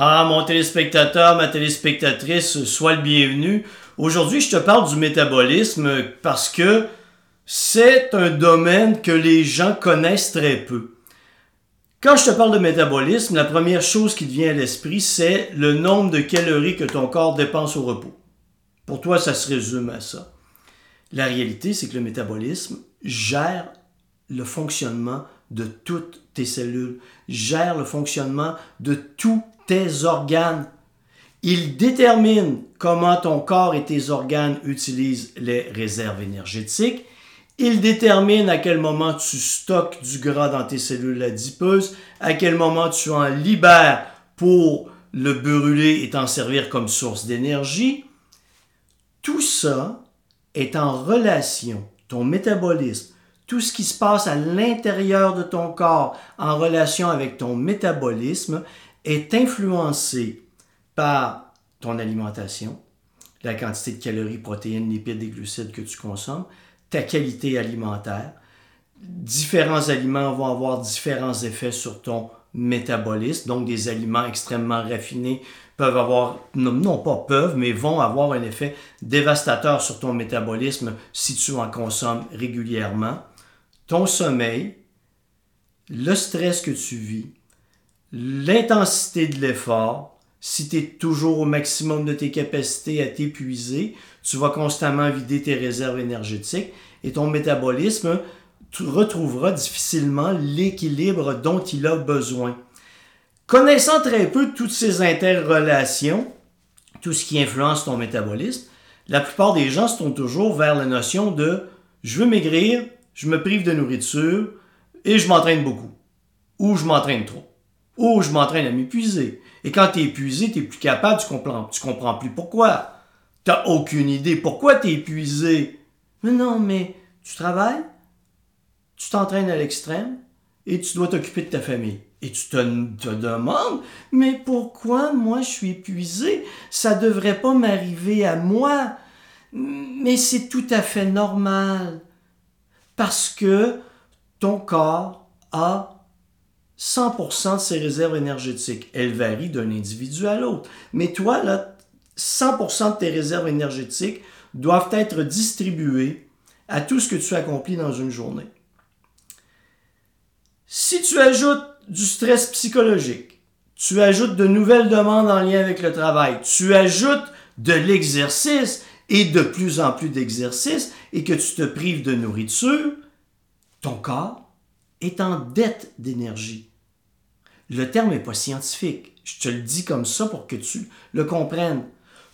Ah, mon téléspectateur, ma téléspectatrice, sois le bienvenu. Aujourd'hui, je te parle du métabolisme parce que c'est un domaine que les gens connaissent très peu. Quand je te parle de métabolisme, la première chose qui te vient à l'esprit, c'est le nombre de calories que ton corps dépense au repos. Pour toi, ça se résume à ça. La réalité, c'est que le métabolisme gère le fonctionnement de toutes tes cellules, gère le fonctionnement de tous tes organes. Il détermine comment ton corps et tes organes utilisent les réserves énergétiques. Il détermine à quel moment tu stockes du gras dans tes cellules adipeuses, à quel moment tu en libères pour le brûler et t'en servir comme source d'énergie. Tout ça est en relation, ton métabolisme, tout ce qui se passe à l'intérieur de ton corps en relation avec ton métabolisme est influencé par ton alimentation, la quantité de calories, protéines, lipides et glucides que tu consommes, ta qualité alimentaire. Différents aliments vont avoir différents effets sur ton métabolisme, donc des aliments extrêmement raffinés peuvent avoir, non, pas peuvent, mais vont avoir un effet dévastateur sur ton métabolisme si tu en consommes régulièrement ton sommeil, le stress que tu vis, l'intensité de l'effort, si tu es toujours au maximum de tes capacités à t'épuiser, tu vas constamment vider tes réserves énergétiques et ton métabolisme retrouvera difficilement l'équilibre dont il a besoin. Connaissant très peu toutes ces interrelations, tout ce qui influence ton métabolisme, la plupart des gens se tournent toujours vers la notion de je veux maigrir, je me prive de nourriture et je m'entraîne beaucoup. Ou je m'entraîne trop. Ou je m'entraîne à m'épuiser. Et quand tu es épuisé, tu n'es plus capable, tu comprends, tu comprends plus pourquoi. Tu n'as aucune idée pourquoi tu es épuisé. Mais non, mais tu travailles, tu t'entraînes à l'extrême et tu dois t'occuper de ta famille. Et tu te, te, demandes, mais pourquoi moi je suis épuisé? Ça devrait pas m'arriver à moi. Mais c'est tout à fait normal parce que ton corps a 100% de ses réserves énergétiques. Elles varient d'un individu à l'autre. Mais toi, là, 100% de tes réserves énergétiques doivent être distribuées à tout ce que tu accomplis dans une journée. Si tu ajoutes du stress psychologique, tu ajoutes de nouvelles demandes en lien avec le travail, tu ajoutes de l'exercice, et de plus en plus d'exercices et que tu te prives de nourriture, ton corps est en dette d'énergie. Le terme n'est pas scientifique. Je te le dis comme ça pour que tu le comprennes.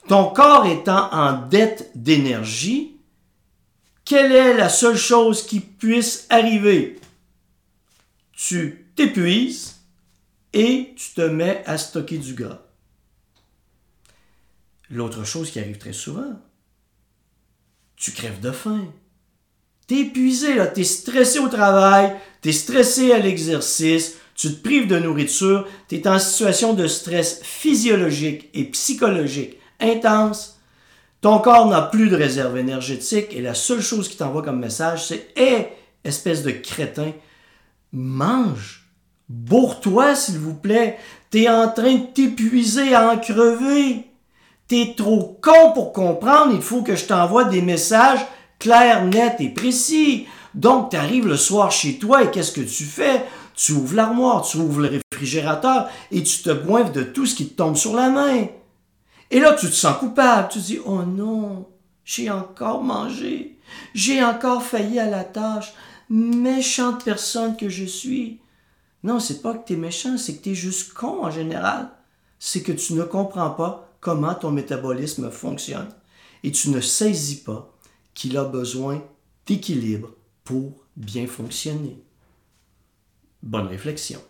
Ton corps étant en dette d'énergie, quelle est la seule chose qui puisse arriver? Tu t'épuises et tu te mets à stocker du gras. L'autre chose qui arrive très souvent, tu crèves de faim. T'es épuisé, là, t'es stressé au travail, t'es stressé à l'exercice, tu te prives de nourriture, t'es en situation de stress physiologique et psychologique intense. Ton corps n'a plus de réserve énergétique et la seule chose qui t'envoie comme message, c'est Hé, espèce de crétin, mange, bourre-toi s'il vous plaît, t'es en train de t'épuiser à en crever. T'es trop con pour comprendre, il faut que je t'envoie des messages clairs, nets et précis. Donc, tu arrives le soir chez toi et qu'est-ce que tu fais? Tu ouvres l'armoire, tu ouvres le réfrigérateur et tu te boives de tout ce qui te tombe sur la main. Et là, tu te sens coupable. Tu dis, oh non, j'ai encore mangé. J'ai encore failli à la tâche. Méchante personne que je suis. Non, c'est pas que tu es méchant, c'est que tu es juste con en général. C'est que tu ne comprends pas comment ton métabolisme fonctionne et tu ne saisis pas qu'il a besoin d'équilibre pour bien fonctionner. Bonne réflexion.